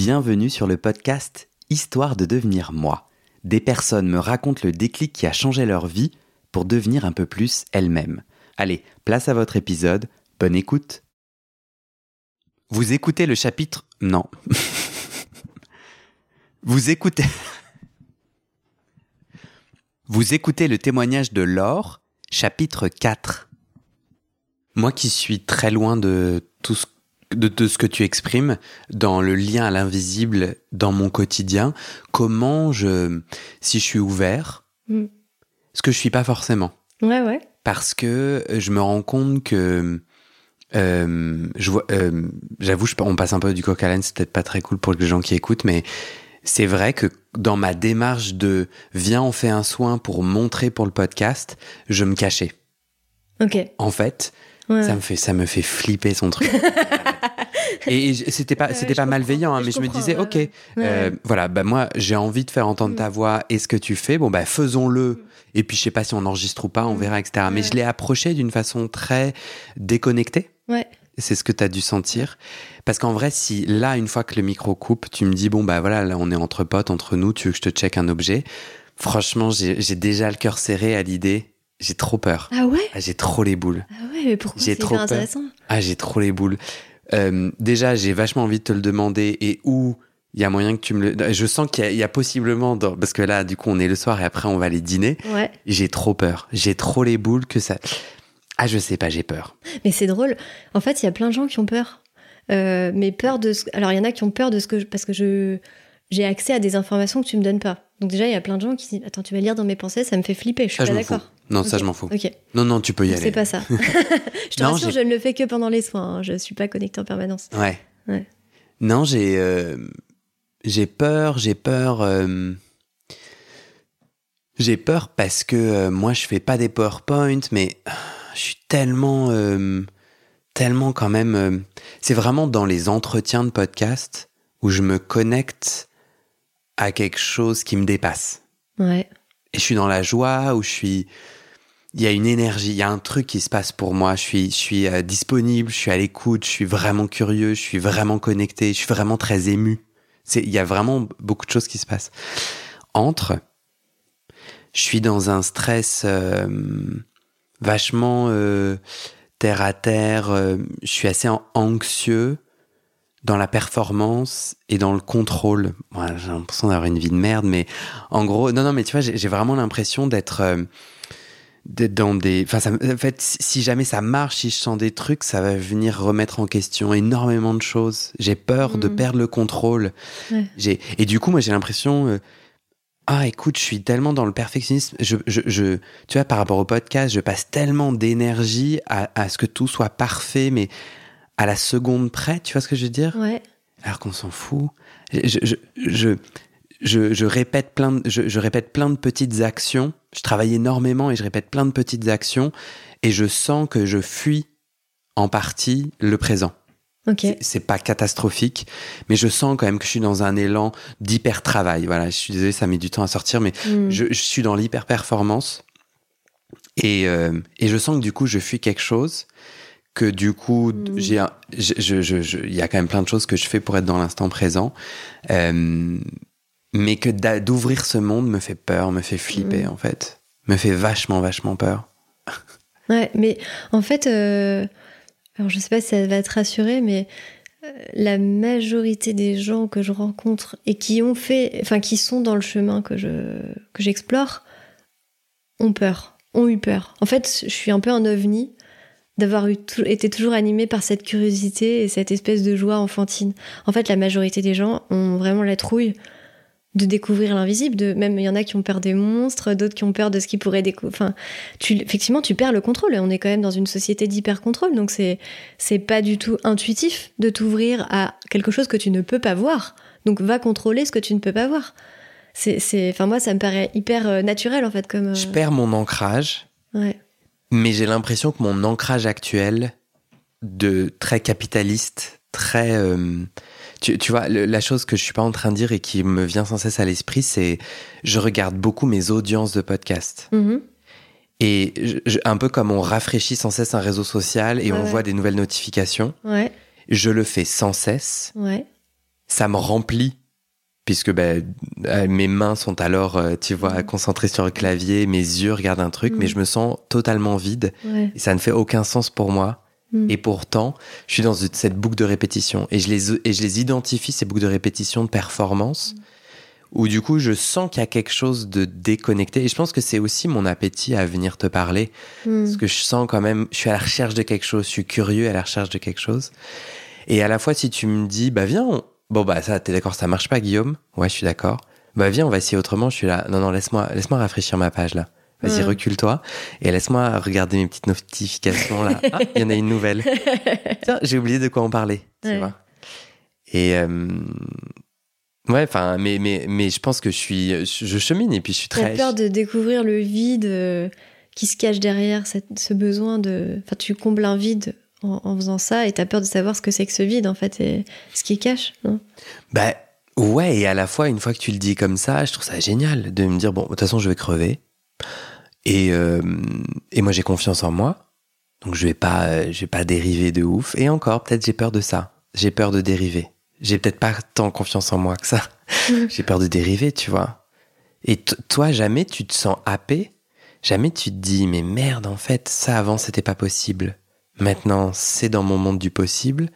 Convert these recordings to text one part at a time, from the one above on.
Bienvenue sur le podcast Histoire de devenir moi. Des personnes me racontent le déclic qui a changé leur vie pour devenir un peu plus elles-mêmes. Allez, place à votre épisode, bonne écoute. Vous écoutez le chapitre... Non. Vous écoutez... Vous écoutez le témoignage de Laure, chapitre 4. Moi qui suis très loin de tout ce de, ce que tu exprimes dans le lien à l'invisible dans mon quotidien, comment je, si je suis ouvert, Mm. ce que je suis pas forcément, Ouais, ouais. parce que je me rends compte que euh, je vois, euh, j'avoue, je- on passe un peu du coq à l'âne, c'est peut-être pas très cool pour les gens qui écoutent, mais c'est vrai que dans ma démarche de viens, on fait un soin pour montrer pour le podcast, je me cachais. Ok. En fait, Ouais. ça me fait ça me fait flipper son truc. et c'était pas c'était pas malveillant, hein, mais je me disais ok, ouais. euh, voilà, bah moi j'ai envie de faire entendre ta Mm. voix et ce que tu fais, bon bah faisons-le. Et puis je sais pas si on enregistre ou pas, on Mm. verra, etc. Mais je l'ai approché d'une façon très déconnectée. Ouais. C'est ce que tu as dû sentir. Parce qu'en vrai, si là, une fois que le micro coupe, tu me dis, bon, bah voilà, là, on est entre potes, entre nous, tu veux que je te check un objet. Franchement, j'ai j'ai déjà le cœur serré à l'idée. J'ai trop peur. Ah ouais? Ah, j'ai trop les boules. Ah ouais, mais pourquoi J'ai c'est trop peur. intéressant? Ah, j'ai trop les boules. Euh, déjà, j'ai vachement envie de te le demander et où il y a moyen que tu me le. Je sens qu'il y, a- il y a possiblement. dans- Parce que là, du coup, on est le soir et après, on va aller dîner. Ouais. J'ai trop peur. J'ai trop les boules que ça. Ah, je sais pas, j'ai peur. Mais c'est drôle. En fait, il y a plein de gens qui ont peur. Euh, mais peur de ce... Alors, il y en a qui ont peur de ce que... je- Parce que je... J'ai accès à des informations que tu me donnes pas. Donc déjà, il y a plein de gens qui disent Attends, tu vas lire dans mes pensées, ça me fait flipper, je suis Ça, je pas d'accord. Non, ça, je m'en fous. Non, non, tu peux y Donc, aller. c'est pas ça. je te Non, rassure, je ne le fais que pendant les soins. hein. Je suis pas connectée en permanence. Ouais. Ouais. Non, j'ai euh, j'ai peur, j'ai peur. euh, j'ai peur parce que euh, moi je fais pas des PowerPoint, mais euh, je suis tellement tellement quand même. c'est vraiment dans les entretiens de podcast où je me connecte à quelque chose qui me dépasse. Ouais. Et je suis dans la joie, où je suis. Il y a une énergie, il y a un truc qui se passe pour moi. Je suis, je suis euh, disponible, je suis à l'écoute, je suis vraiment curieux, je suis vraiment connecté, je suis vraiment très ému. C'est, il y a vraiment beaucoup de choses qui se passent. Entre, je suis dans un stress euh, vachement euh, terre à terre. euh, je suis assez an- anxieux dans la performance et dans le contrôle. J'ai l'impression d'avoir une vie de merde, mais en gros, non, non, mais tu vois, j'ai vraiment l'impression d'être euh, dans des. Enfin, ça me- en fait, si jamais ça marche, si je sens des trucs, ça va venir remettre en question énormément de choses. J'ai peur de Mhm. perdre le contrôle. Ouais. J'ai et du coup, moi, j'ai l'impression. euh, ah, écoute, je suis tellement dans le perfectionnisme. Je, je, je, tu vois, par rapport au podcast, je passe tellement d'énergie à, à ce que tout soit parfait, mais à la seconde près. Tu vois ce que je veux dire Ouais. alors qu'on s'en fout. Je, je, je, je, je répète plein de, je, je répète plein de petites actions. Je travaille énormément et je répète plein de petites actions et je sens que je fuis en partie le présent. Ok. C'est- pas catastrophique, mais je sens quand même que je suis dans un élan d'hyper travail. Voilà, je suis désolé, ça met du temps à sortir, mais Hmm. je, je suis dans l'hyper performance et, euh, et je sens que du coup je fuis quelque chose que du coup Mm. j'ai il y a quand même plein de choses que je fais pour être dans l'instant présent Euh, mais que d'ouvrir ce monde me fait peur me fait flipper Mm. en fait me fait vachement vachement peur Ouais, mais en fait, euh, alors je sais pas si ça va te rassurer, mais euh, la majorité des gens que je rencontre et qui ont fait, enfin qui sont dans le chemin que je que j'explore, ont peur, ont eu peur. En fait, je suis un peu un ovni d'avoir été toujours animée par cette curiosité et cette espèce de joie enfantine. En fait, la majorité des gens ont vraiment la trouille de découvrir l'invisible. De même, il y en a qui ont peur des monstres, d'autres qui ont peur de ce qu'ils pourraient découvrir. Enfin, tu, effectivement, tu perds le contrôle. Et on est quand même dans une société d'hyper-contrôle. Donc, c'est, c'est pas du tout intuitif de t'ouvrir à quelque chose que tu ne peux pas voir. Donc, va contrôler ce que tu ne peux pas voir. C'est, c'est, enfin, moi, ça me paraît hyper euh, naturel, en fait, comme. euh, je perds mon ancrage ouais. Mais j'ai l'impression que mon ancrage actuel de très capitaliste très euh, tu, tu vois le- la chose que je suis pas en train de dire et qui me vient sans cesse à l'esprit c'est je regarde beaucoup mes audiences de podcast Mhm. et je- je- un peu comme on rafraîchit sans cesse un réseau social et Ouais, on voit des nouvelles notifications Ouais. je le fais sans cesse Ouais. ça me remplit puisque ben, mes mains sont alors, euh, tu vois, concentrées sur le clavier, mes yeux regardent un truc, Mm. mais je me sens totalement vide Ouais. et ça ne fait aucun sens pour moi. Mm. Et pourtant, je suis dans cette boucle de répétition et je les, et je les identifie, ces boucles de répétition de performance, où du coup, je sens qu'il y a quelque chose de déconnecté. Et je pense que c'est aussi mon appétit à venir te parler, Mm. parce que je sens quand même, je suis à la recherche de quelque chose, je suis curieux à la recherche de quelque chose. Et à la fois, si tu me dis, bah viens, on- bon bah ça, t'es d'accord, ça marche pas, Guillaume? Ouais, je suis d'accord. Bah viens, on va essayer autrement. Je suis là. Non, non, laisse-moi, laisse-moi rafraîchir ma page là. Vas-y, Ouais. recule-toi et laisse-moi regarder mes petites notifications là. Ah, il y en a une nouvelle. Tiens, j'ai oublié de quoi en parler. Tu Ouais. vois. Et euh, ouais, enfin, mais mais mais je pense que je suis, je chemine et puis je suis T'as très. peur de découvrir le vide euh, qui se cache derrière cette- ce besoin de. Enfin, tu combles un vide en, en faisant ça et t'as peur de savoir ce que c'est que ce vide en fait et ce qui cache, non? Bah ouais, et à la fois, une fois que tu le dis comme ça, je trouve ça génial de me dire bon, de toute façon, je vais crever. Et, euh, et moi, j'ai confiance en moi. Donc, je vais pas, euh, je vais pas dériver de ouf. Et encore, peut-être j'ai peur de ça. J'ai peur de dériver. J'ai peut-être pas tant confiance en moi que ça. j'ai peur de dériver, tu vois. Et toi, jamais tu te sens happé. Jamais tu te dis, mais merde, en fait, ça avant, c'était pas possible. Maintenant, c'est dans mon monde du possible.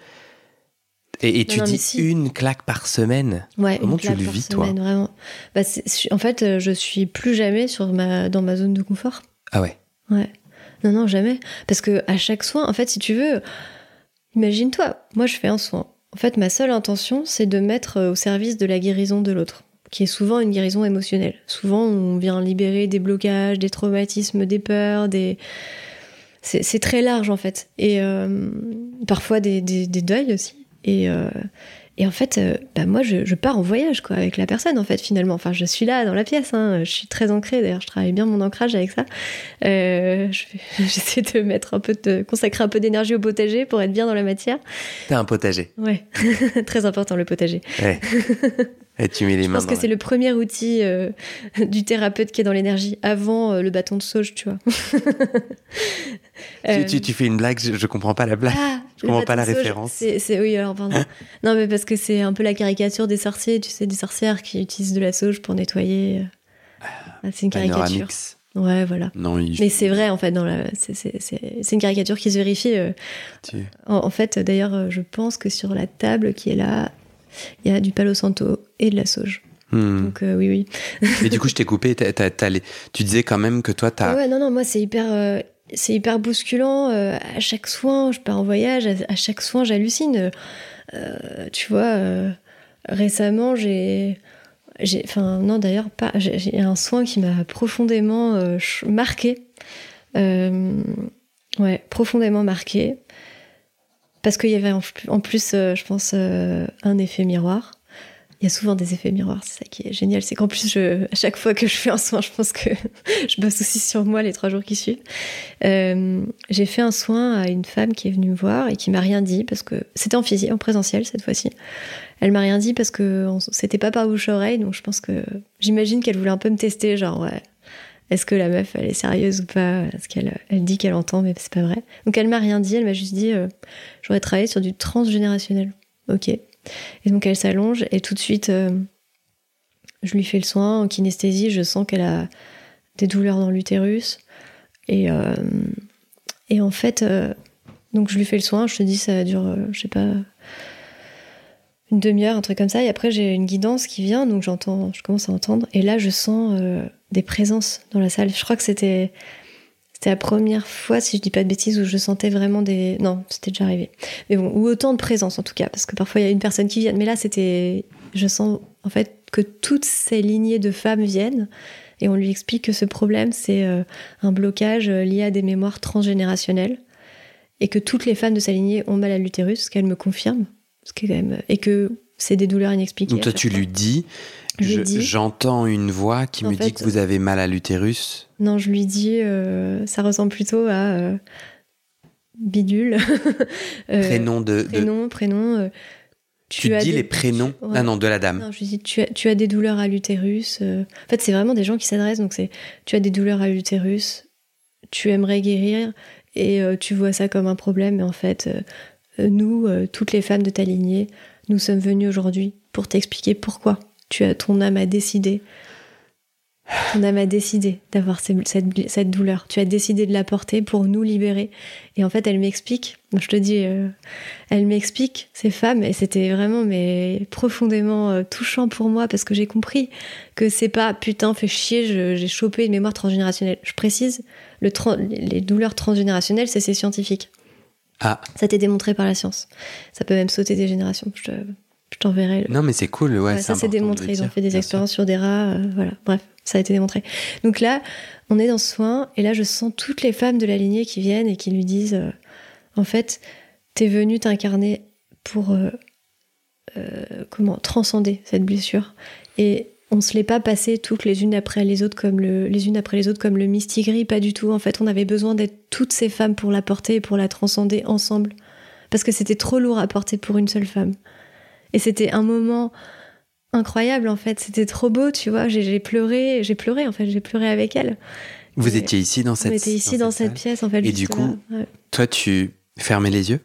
Et, et tu non, dis si. une claque par semaine. Ouais, Comment une tu le vis, toi semaine, vraiment. Bah, en fait, euh, je suis plus jamais sur ma, dans ma zone de confort. Ah ouais. Ouais. Non, non, jamais. Parce que à chaque soin, en fait, si tu veux, imagine-toi, moi je fais un soin. En fait, ma seule intention, c'est de mettre euh, au service de la guérison de l'autre, qui est souvent une guérison émotionnelle. Souvent, on vient libérer des blocages, des traumatismes, des peurs, des. C'est très large en fait. Et euh, parfois des, des, des deuils aussi. Et, euh, et en fait, euh, bah, moi, je, je pars en voyage quoi, avec la personne en fait, finalement. Enfin, je suis là dans la pièce. hein. Je suis très ancrée. D'ailleurs, je travaille bien mon ancrage avec ça. Je J'essaie de mettre un peu de consacrer un peu d'énergie au potager pour être bien dans la matière. T'as un potager. Ouais, très important le potager. Ouais. Et tu mets les Je mains pense que c'est le premier outil euh, du thérapeute qui est dans l'énergie avant euh, le bâton de sauge, tu vois. Euh, tu, tu, tu fais une blague, je, je comprends pas la blague. ah, je comprends pas la sauge, référence. C'est, oui, alors pardon. non, mais parce que c'est un peu la caricature des sorciers, tu sais, des sorcières qui utilisent de la sauge pour nettoyer. Ah, c'est une caricature. Panoramix. Ouais, voilà. Non, il- Mais c'est vrai, en fait, la... c'est, une caricature qui se vérifie. euh, tu- En, en fait, d'ailleurs, euh, je pense que sur la table qui est là, il y a du palo santo et de la sauge. Hmm. Donc euh, oui, oui. Mais du coup, je t'ai coupé. les- Tu disais quand même que toi, t'as. Ouais, non, non, moi c'est hyper, euh, c'est hyper bousculant. euh, à chaque soin, je pars en voyage. À, à chaque soin, j'hallucine. Euh, tu vois, récemment, j'ai, j'ai, enfin non, d'ailleurs pas. J'ai un soin qui m'a profondément marqué. Ouais, profondément marqué. Parce qu'il y avait en, plus, euh, je pense, euh, un effet miroir. Il y a souvent des effets miroirs, c'est ça qui est génial. C'est qu'en plus, je, à chaque fois que je fais un soin, je pense que je bosse aussi sur moi les trois jours qui suivent. Euh, j'ai fait un soin à une femme qui est venue me voir et qui m'a rien dit parce que c'était en physique, en présentiel cette fois-ci. Elle m'a rien dit parce que c'était pas par bouche oreille, donc je pense que j'imagine qu'elle voulait un peu me tester, genre ouais, est-ce que la meuf elle est sérieuse ou pas Est-ce qu'elle elle dit qu'elle entend, mais c'est pas vrai. Donc elle m'a rien dit, elle m'a juste dit euh, j'aurais travaillé sur du transgénérationnel. Ok. Et donc elle s'allonge et tout de suite euh, je lui fais le soin en kinesthésie, je sens qu'elle a des douleurs dans l'utérus. Et, euh, et en fait, donc je lui fais le soin, je te dis ça dure, je sais pas, une demi-heure, un truc comme ça. Et après, j'ai une guidance qui vient, donc j'entends, je commence à entendre. Et là, je sens euh, des présences dans la salle. Je crois que c'était. C'était la première fois, si je dis pas de bêtises, où je sentais vraiment des. Non, c'était déjà arrivé. Mais bon, ou autant de présence en tout cas, parce que parfois il y a une personne qui vient. Mais là, c'était. Je sens en fait que toutes ces lignées de femmes viennent et on lui explique que ce problème, c'est euh, un blocage euh, lié à des mémoires transgénérationnelles et que toutes les femmes de sa lignée ont mal à l'utérus, ce qu'elle me confirme, ce qui est quand même, et que c'est des douleurs inexpliquées. Donc toi, tu lui dis, je- j'entends une voix qui En me dit que vous avez mal à l'utérus. Non, je lui dis, euh, ça ressemble plutôt à euh, bidule. Euh, prénom de. de- prénom, prénom. tu as dis des- les prénoms. Ouais. Ah non, de la dame. Non, je lui dis, tu as, tu as des douleurs à l'utérus. En fait, c'est vraiment des gens qui s'adressent. Donc, c'est, tu as des douleurs à l'utérus, tu aimerais guérir et tu vois ça comme un problème. Mais en fait, nous, euh, toutes les femmes de ta lignée, nous sommes venues aujourd'hui pour t'expliquer pourquoi tu as ton âme a décidé ton âme a décidé d'avoir cette, douleur. Tu as décidé de la porter pour nous libérer. Et en fait, elle m'explique, je te dis, euh, elle m'explique ces femmes, et c'était vraiment mais profondément euh, touchant pour moi parce que j'ai compris que c'est pas putain, fait chier, j'ai chopé une mémoire transgénérationnelle. Je précise, le les douleurs transgénérationnelles, c'est scientifique. Ah. Ça été démontré par la science. Ça peut même sauter des générations. Je t'enverrai. Non, mais c'est cool, ouais. ça s'est démontré. Ils ont fait des expériences sur des rats, euh, voilà. Bref, ça a été démontré. Donc là, on est dans ce soin, et là, je sens toutes les femmes de la lignée qui viennent et qui lui disent, euh, en fait, t'es venue t'incarner pour euh, comment transcender cette blessure. Et on se l'est pas passé toutes les unes après les autres comme le, les unes après les autres comme le mistigris, pas du tout. En fait, on avait besoin d'être toutes ces femmes pour la porter et pour la transcender ensemble. Parce que c'était trop lourd à porter pour une seule femme. Et c'était un moment incroyable, en fait. C'était trop beau, tu vois. J'ai pleuré, j'ai pleuré, en fait. J'ai pleuré avec elle. Vous étiez ici dans cette On était ici dans, cette, pièce, en fait. Et du coup, toi, tu fermais les yeux?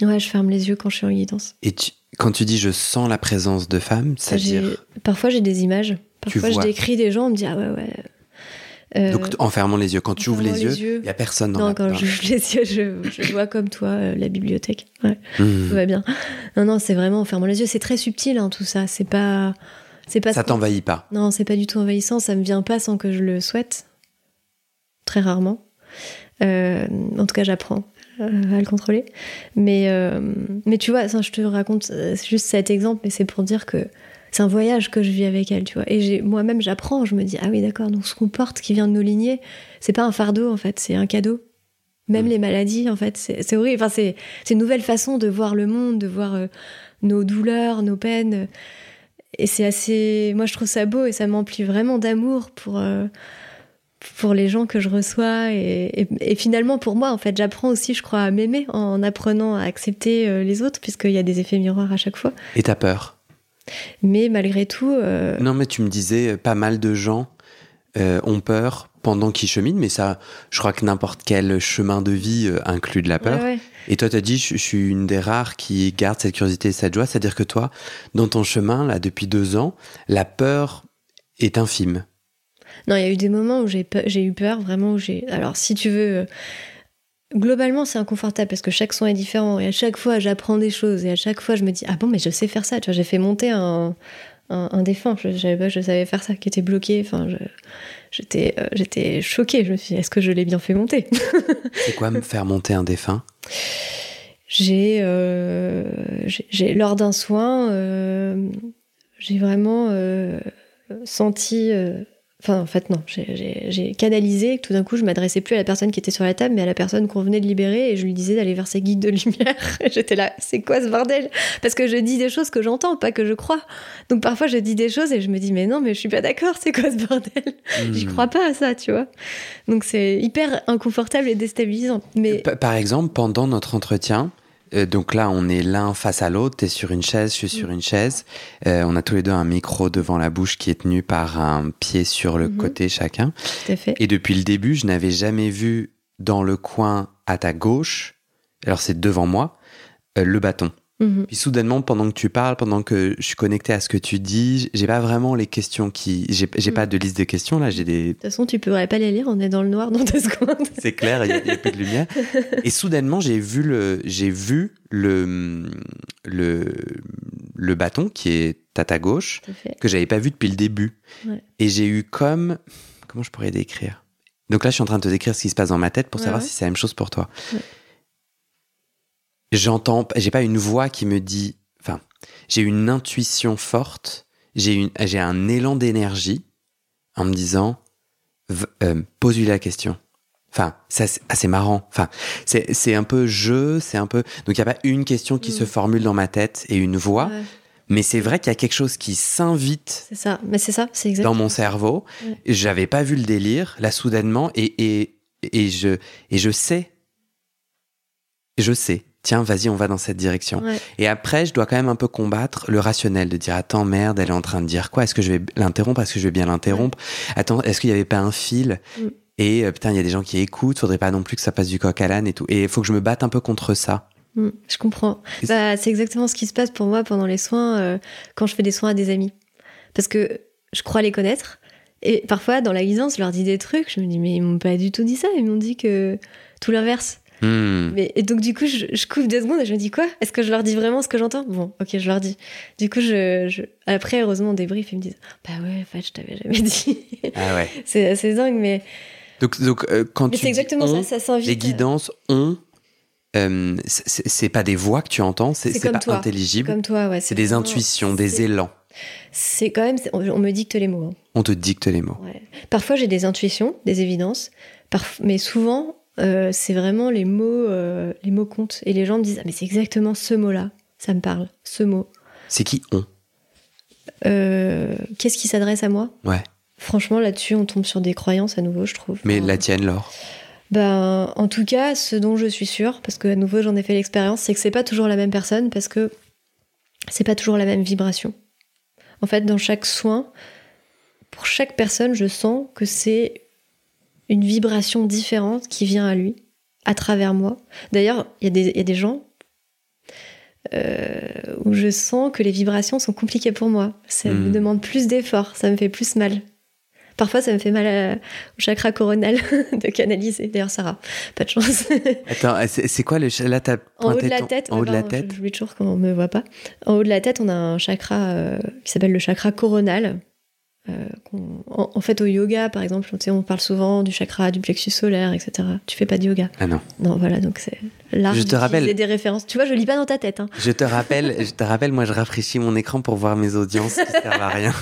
Ouais, je ferme les yeux quand je suis en guidance. Et tu, quand tu dis je sens la présence de femmes, c'est-à-dire. Parfois j'ai des images. Parfois je décris des gens, on me dit ah ouais ouais. Euh, Donc en fermant les yeux, quand tu ouvres les, yeux, il y a personne dans Non, la quand j'ouvre les yeux, je, vois comme toi euh, la bibliothèque. Ouais, mmh. tout va bien. Non non, c'est vraiment en fermant les yeux, c'est très subtil hein, tout ça. C'est pas, c'est pas. Ça t'envahit pas. Non, c'est pas du tout envahissant. Ça me vient pas sans que je le souhaite. Très rarement. Euh, en tout cas, j'apprends. Euh, à le contrôler. Mais, euh, mais tu vois, je te raconte euh, juste cet exemple, mais c'est pour dire que c'est un voyage que je vis avec elle, tu vois. Et moi-même, j'apprends, je me dis, ah oui, d'accord, donc ce qu'on porte qui vient de nos lignées, c'est pas un fardeau, en fait, c'est un cadeau. Même mm. les maladies, en fait, c'est horrible. Enfin, c'est une nouvelle façon de voir le monde, de voir nos douleurs, nos peines. Et c'est assez. Moi, je trouve ça beau et ça m'emplit vraiment d'amour pour pour les gens que je reçois et, finalement pour moi en fait j'apprends aussi je crois à m'aimer en apprenant à accepter euh, les autres puisqu'il y a des effets miroirs à chaque fois. Et t'as peur? Mais malgré tout. Euh, non mais tu me disais euh, pas mal de gens ont peur pendant qu'ils cheminent mais ça je crois que n'importe quel chemin de vie inclut de la peur. Et toi t'as dit je, je, suis une des rares qui garde cette curiosité et cette joie c'est à dire que toi dans ton chemin là depuis deux ans la peur est infime. Non, il y a eu des moments où j'ai eu peur, vraiment, où j'ai. Alors, si tu veux. Euh, globalement, c'est inconfortable parce que chaque son est différent et à chaque fois, j'apprends des choses et à chaque fois, je me dis Ah bon, mais je sais faire ça. Tu vois, j'ai fait monter un, un, défunt, je, je, savais faire ça, qui était bloqué. Enfin, j'étais euh, j'étais choquée. Je me suis dit Est-ce que je l'ai bien fait monter? C'est quoi me faire monter un défunt? J'ai, euh, j'ai, lors d'un soin, j'ai vraiment senti Enfin, en fait, non. J'ai canalisé que tout d'un coup, je m'adressais plus à la personne qui était sur la table, mais à la personne qu'on venait de libérer et je lui disais d'aller vers ses guides de lumière. J'étais là, c'est quoi ce bordel? Parce que je dis des choses que j'entends, pas que je crois. Donc parfois, je dis des choses et je me dis, mais non, mais je suis pas d'accord, c'est quoi ce bordel? Je J'y crois pas à ça, tu vois. Donc c'est hyper inconfortable et déstabilisant. Mais... Par exemple, pendant notre entretien, euh, donc là, on est l'un face à l'autre. T'es sur une chaise, je suis sur mm. une chaise. Euh, on a tous les deux un micro devant la bouche qui est tenu par un pied sur le mm-hmm. côté chacun. Tout à fait. Et depuis le début, je n'avais jamais vu dans le coin à ta gauche, alors c'est devant moi, euh, le bâton. Mhm. Puis soudainement, pendant que tu parles, pendant que je suis connecté à ce que tu dis, j'ai pas vraiment les questions qui. J'ai mhm. pas de liste de questions là, j'ai des. De toute façon, tu pourrais pas les lire, on est dans le noir dans deux secondes. C'est clair, il y, a peu de lumière. Et soudainement, j'ai vu le, j'ai vu le, le, le bâton qui est à ta gauche, que j'avais pas vu depuis le début. Et j'ai eu comme. Comment je pourrais décrire? Donc là, je suis en train de te décrire ce qui se passe dans ma tête pour savoir si c'est la même chose pour toi j'entends, j'ai pas une voix qui me dit, enfin, j'ai une intuition forte, j'ai un élan d'énergie en me disant, euh, pose-lui la question. Enfin, c'est assez marrant. Enfin, c'est, un peu jeu, c'est un peu. Donc, il n'y a pas une question qui se mm. formule dans ma tête et une voix. Mais c'est vrai qu'il y a quelque chose qui s'invite. C'est ça, mais c'est ça, c'est exactement. Dans mon cerveau. J'avais pas vu le délire, là, soudainement, et, et, et, je, et je sais. Je sais tiens, vas-y, on va dans cette direction. Et après, je dois quand même un peu combattre le rationnel de dire, attends, merde, elle est en train de dire quoi? Est-ce que je vais l'interrompre? Est-ce que je vais bien l'interrompre? Attends, est-ce qu'il n'y avait pas un fil? Mm. Et euh, putain, il y a des gens qui écoutent, faudrait pas non plus que ça passe du coq à l'âne et tout. Et il faut que je me batte un peu contre ça. Mm, je comprends. Bah, c'est exactement ce qui se passe pour moi pendant les soins, euh, quand je fais des soins à des amis. Parce que je crois les connaître. Et parfois, dans la guidance, je leur dis des trucs. Je me dis, mais ils m'ont pas du tout dit ça. Ils m'ont dit que tout l'inverse. Hmm. Mais, et donc, du coup, je, je coupe deux secondes et je me dis, quoi? Est-ce que je leur dis vraiment ce que j'entends? Bon, ok, je leur dis. Du coup, je, je... après, heureusement, on débrief. Ils me disent, bah ouais, en fait, je t'avais jamais dit. Ah ouais. c'est assez dingue, mais. Donc, donc euh, quand Mais tu c'est exactement on, ça, ça s'invite. les guidances ont. euh, c'est pas des voix que tu entends, c'est pas toi. intelligible. Comme toi, ouais. C'est des intuitions, des élans. C'est quand même. On, me dicte les mots. hein. On te dicte les mots. Ouais. Parfois, j'ai des intuitions, des évidences, mais souvent, euh, c'est vraiment les mots, euh, les mots comptent. Et les gens me disent, ah, mais c'est exactement ce mot-là, ça me parle, ce mot. C'est qui on? Euh, Qu'est-ce qui s'adresse à moi? Ouais. Franchement, là-dessus, on tombe sur des croyances à nouveau, je trouve. Mais Enfin, la tienne, Laure? Ben, en tout cas, ce dont je suis sûre, parce que à nouveau j'en ai fait l'expérience, c'est que c'est pas toujours la même personne, parce que c'est pas toujours la même vibration. En fait, dans chaque soin, pour chaque personne, je sens que c'est une vibration différente qui vient à lui, à travers moi. D'ailleurs, il y, a des- il y a des gens euh, où je sens que les vibrations sont compliquées pour moi. Ça me Hmm. demande plus d'efforts, ça me fait plus mal. Parfois, ça me fait mal à- au chakra coronal de canaliser. D'ailleurs, Sarah, pas de chance. Attends, c'est quoi le. Là, en haut de la ton- tête, En haut de la tête? Je, j'oublie toujours quand on me voit pas. En haut de la tête, on a un chakra euh, qui s'appelle le chakra coronal. Euh, en, en fait, au yoga, par exemple, sais, on parle souvent du chakra, du plexus solaire, etc. Tu fais pas de yoga? Ah non. Non, voilà, donc c'est l'art Je te rappelle- des références. Tu vois, je lis pas dans ta tête. Hein. Je te rappelle, je te rappelle, moi je rafraîchis mon écran pour voir mes audiences qui servent à rien.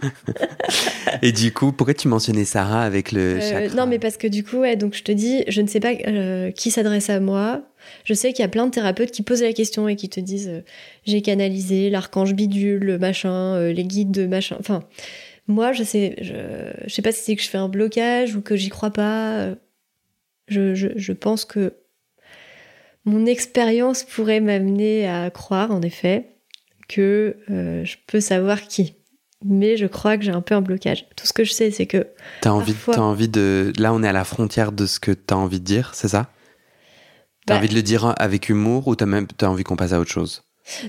Et du coup, pourquoi tu mentionnais Sarah avec le Euh, chakra? non, mais parce que du coup, ouais, donc je te dis, je ne sais pas euh, qui s'adresse à moi. Je sais qu'il y a plein de thérapeutes qui posent la question et qui te disent euh, j'ai canalisé l'archange bidule, le machin, euh, les guides de machin. Enfin, moi, je sais, je, je sais pas si c'est que je fais un blocage ou que j'y crois pas. Je, je, je pense que mon expérience pourrait m'amener à croire, en effet, que euh, je peux savoir qui. Mais je crois que j'ai un peu un blocage. Tout ce que je sais, c'est que T'as envie, parfois- envie de. Là, on est à la frontière de ce que t'as envie de dire, c'est ça? T'as Bah- envie de le dire avec humour ou t'as même t'as envie qu'on passe à autre chose?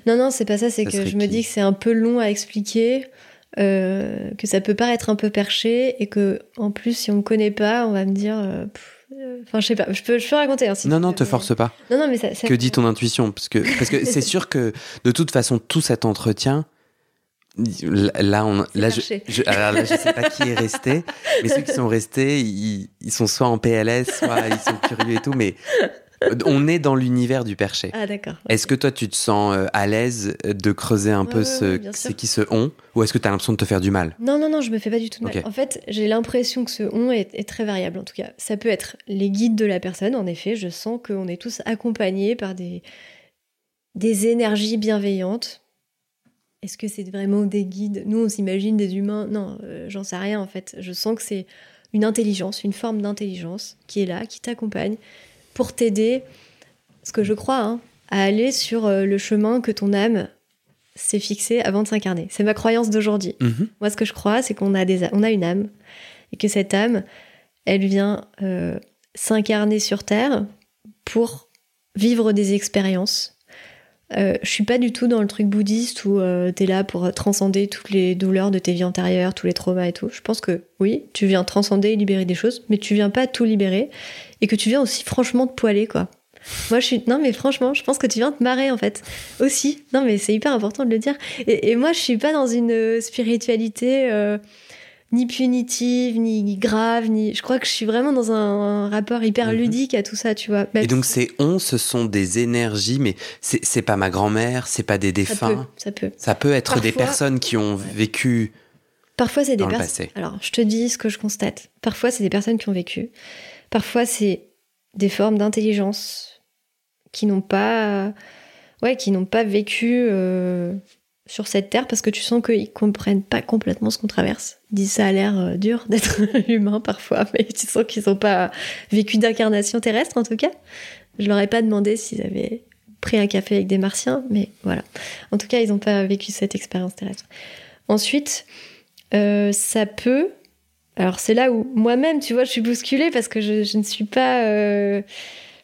Non, non, c'est pas ça, c'est que je me qui? dis que c'est un peu long à expliquer, euh, que ça peut paraître un peu perché, et que en plus, si on me connaît pas, on va me dire. euh, euh, Enfin, je sais pas, je peux, je peux raconter. hein, si Non, non, te force pas. Non, non, mais ça. ça- Que dit ton intuition Parce que parce que c'est sûr que de toute façon, tout cet entretien. Là, on, là, je, je, alors là, je sais pas qui est resté, mais ceux qui sont restés, ils, ils sont soit en PLS, soit ils sont curieux et tout, mais on est dans l'univers du perché. Ah, d'accord. Est-ce que toi, tu te sens euh, à l'aise de creuser un Ouais, peu ce, c'est qui ce on, ou est-ce que tu as l'impression de te faire du mal? Non, non, non, je me fais pas du tout de mal. En fait, j'ai l'impression que ce on est, est très variable. En tout cas, ça peut être les guides de la personne. En effet, je sens qu'on est tous accompagnés par des, des énergies bienveillantes. Est-ce que c'est vraiment des guides? Nous, on s'imagine des humains. Non, euh, j'en sais rien en fait. Je sens que c'est une intelligence, une forme d'intelligence qui est là, qui t'accompagne pour t'aider, ce que je crois, hein, à aller sur euh, le chemin que ton âme s'est fixé avant de s'incarner. C'est ma croyance d'aujourd'hui. Mhm. Moi, ce que je crois, c'est qu'on a, des, on a une âme et que cette âme, elle vient euh, s'incarner sur Terre pour vivre des expériences. Euh, je suis pas du tout dans le truc bouddhiste où euh, t'es là pour transcender toutes les douleurs de tes vies antérieures, tous les traumas et tout. Je pense que oui, tu viens transcender et libérer des choses, mais tu viens pas tout libérer et que tu viens aussi franchement te poiler, quoi. Moi, je suis. Non, mais franchement, je pense que tu viens te marrer, en fait. Aussi. Non, mais c'est hyper important de le dire. Et, moi, je suis pas dans une euh, spiritualité euh, ni punitive, ni grave, ni. Je crois que je suis vraiment dans un, un rapport hyper Mhm. ludique à tout ça, tu vois. Même Et donc ces on, ce sont des énergies, mais c'est c'est pas ma grand-mère, c'est pas des ça peut, défunts. ça peut. Ça peut être des personnes qui ont vécu. Parfois, c'est des personnes. Alors, je te dis ce que je constate. Parfois, c'est des personnes qui ont vécu. Parfois, c'est des formes d'intelligence qui n'ont pas, ouais, qui n'ont pas vécu euh, sur cette terre parce que tu sens qu'ils comprennent pas complètement ce qu'on traverse. Ils disent ça a l'air euh, dur d'être humain parfois, mais tu sens qu'ils n'ont pas vécu d'incarnation terrestre en tout cas. Je leur ai pas demandé s'ils avaient pris un café avec des martiens, mais voilà. En tout cas, ils n'ont pas vécu cette expérience terrestre. Ensuite, euh, ça peut. Alors c'est là où moi-même, tu vois, je suis bousculée parce que je, ne suis pas, euh,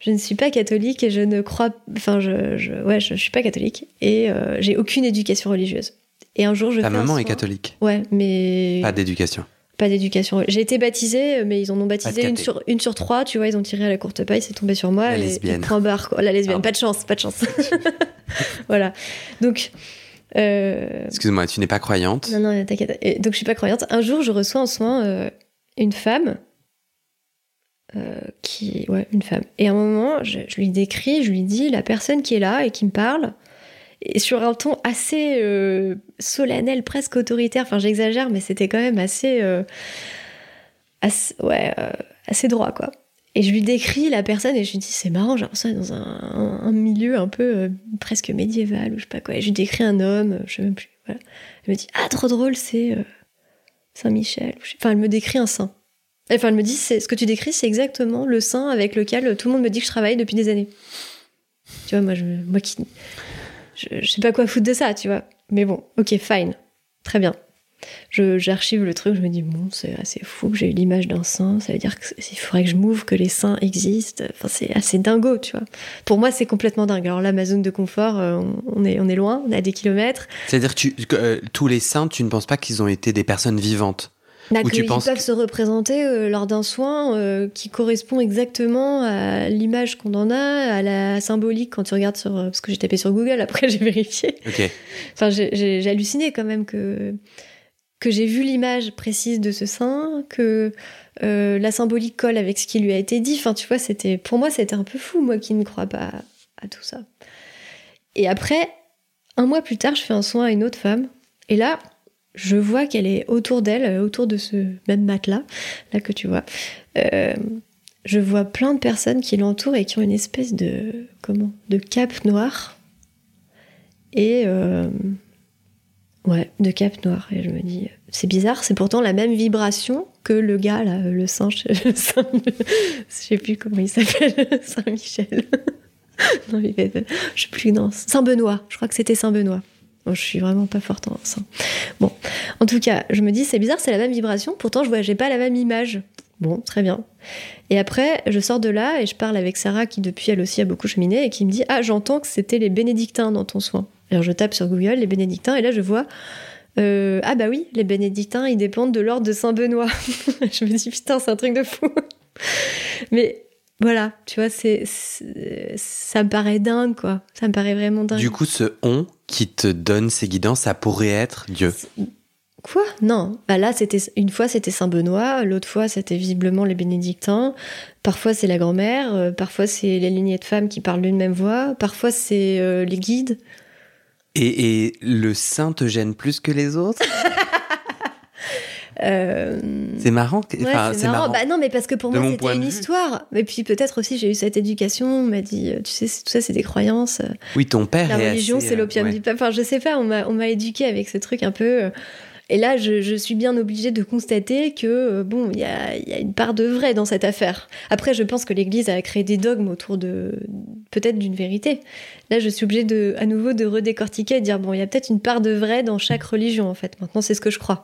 je ne suis pas catholique et je ne crois, enfin, je, je ouais, je, suis pas catholique et euh, j'ai aucune éducation religieuse. Et un jour, je Ta maman est catholique, Ouais, mais pas d'éducation. pas d'éducation. J'ai été baptisée, mais ils en ont baptisé une sur, une sur trois, tu vois, ils ont tiré à la courte paille, c'est tombé sur moi. La et- lesbienne. et. La lesbienne, Pardon. pas de chance, pas de chance. voilà. Donc, euh, Excuse-moi, tu n'es pas croyante. non, non, t'inquiète. Donc, je suis pas croyante. Un jour, je reçois en soin euh, une femme. Euh, qui. Ouais, une femme. Et à un moment, je, lui décris, je lui dis la personne qui est là et qui me parle. Et sur un ton assez euh, solennel, presque autoritaire. Enfin, j'exagère, mais c'était quand même assez. euh, ouais, assez droit, quoi. Et je lui décris la personne et je lui dis c'est marrant, j'ai l'impression dans un, un- un milieu un peu presque médiéval ou je sais pas quoi. Et je lui décris un homme, je sais même plus. Voilà. Elle me dit ah trop drôle c'est Saint Michel. Enfin elle me décrit un saint. Enfin elle me dit ce que tu décris c'est exactement le saint avec lequel tout le monde me dit que je travaille depuis des années. Tu vois moi je moi qui je, je sais pas quoi foutre de ça tu vois. Mais bon ok fine très bien. J'archive le truc, je me dis, bon, c'est assez fou que j'ai eu l'image d'un saint, ça veut dire qu'il faudrait que je m'ouvre, que les saints existent. Enfin, c'est assez dingo, tu vois. Pour moi, c'est complètement dingue. Alors là, ma zone de confort, euh, on, est, on est loin, on est à des kilomètres. C'est-à-dire que, euh, tous les saints, tu ne penses pas qu'ils ont été des personnes vivantes? Tu qu'ils penses peuvent se représenter euh, lors d'un soin euh, qui correspond exactement à l'image qu'on en a, à la symbolique quand tu regardes sur... euh, parce que j'ai tapé sur Google, après j'ai vérifié. Enfin, j'ai- halluciné quand même que, que j'ai vu l'image précise de ce saint, que euh, la symbolique colle avec ce qui lui a été dit. Enfin, tu vois, c'était pour moi, c'était un peu fou, moi qui ne crois pas à, à tout ça. Et après, un mois plus tard, je fais un soin à une autre femme. Et là, je vois qu'elle est autour d'elle, euh, autour de ce même matelas, là que tu vois. Euh, je vois plein de personnes qui l'entourent et qui ont une espèce de comment de cape noire et euh, ouais de cape noire et je me dis c'est bizarre c'est pourtant la même vibration que le gars là le singe le Saint- je sais plus comment il s'appelle Saint Michel non il fait- je sais plus non Saint Benoît je crois que c'était Saint Benoît je suis vraiment pas forte en saint bon en tout cas je me dis c'est bizarre c'est la même vibration pourtant je vois j'ai pas la même image bon très bien et après, je sors de là et je parle avec Sarah qui depuis elle aussi a beaucoup cheminé et qui me dit Ah, j'entends que c'était les bénédictins dans ton soin. Alors je tape sur Google les bénédictins et là je vois euh, Ah bah oui, les bénédictins ils dépendent de l'ordre de Saint-Benoît. je me dis Putain, c'est un truc de fou. Mais voilà, tu vois, c'est, ça me paraît dingue quoi. Ça me paraît vraiment dingue. Du coup, ce on qui te donne ces guidances, ça pourrait être Dieu. Quoi? Non. Bah là, c'était une fois c'était Saint Benoît, l'autre fois c'était visiblement les bénédictins. Parfois c'est la grand-mère, euh, parfois c'est les lignées de femmes qui parlent d'une même voix, parfois c'est euh, les guides. Et, et le saint te gêne plus que les autres? C'est marrant. que- ouais, enfin, c'est marrant. Bah non, mais parce que pour De moi c'était une histoire. Et puis peut-être aussi j'ai eu cette éducation, on m'a dit, euh, tu sais, tout ça c'est des croyances. euh, Oui, ton père La est religion c'est euh, l'opium ouais. du peuple. Enfin, je sais pas, on m'a éduqué avec ce truc un peu. euh, Et là, je, je suis bien obligée de constater que, euh, bon, il y a, il y a une part de vrai dans cette affaire. Après, je pense que l'Église a créé des dogmes autour de, peut-être d'une vérité. Là, je suis obligée de, à nouveau de redécortiquer et de dire, bon, il y a peut-être une part de vrai dans chaque religion, en fait. Maintenant, c'est ce que je crois.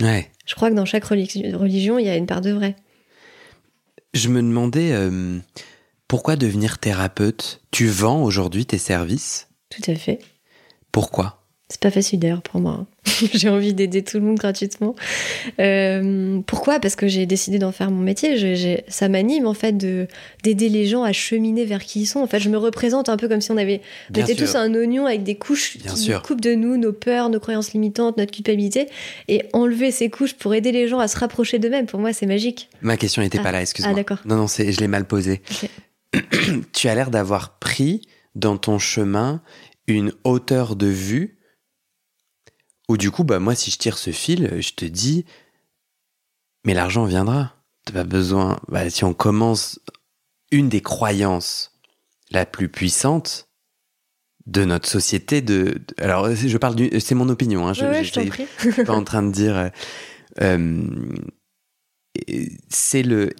Ouais. Je crois que dans chaque reli- religion, il y a une part de vrai. Je me demandais euh, pourquoi devenir thérapeute? Tu vends aujourd'hui tes services? Tout à fait. Pourquoi? C'est pas facile d'ailleurs pour moi. hein. j'ai envie d'aider tout le monde gratuitement. Euh, pourquoi? Parce que j'ai décidé d'en faire mon métier. Je- ça m'anime en fait de d'aider les gens à cheminer vers qui ils sont. En fait, je me représente un peu comme si on avait on était sûr. tous un oignon avec des couches Bien qui sûr. coupent de nous nos peurs, nos croyances limitantes, notre culpabilité, et enlever ces couches pour aider les gens à se rapprocher d'eux-mêmes. Pour moi, c'est magique. Ma question n'était Ah. pas là, excuse-moi. Ah, d'accord. Non, non, je l'ai mal posée. Tu as l'air d'avoir pris dans ton chemin une hauteur de vue où du coup, bah moi, si je tire ce fil, je te dis, mais l'argent viendra. T'as pas besoin. Bah, si on commence une des croyances la plus puissante de notre société, de, de- alors je parle du, c'est mon opinion. Hein, je, ouais, je suis pas en train de dire. euh, euh, c'est le.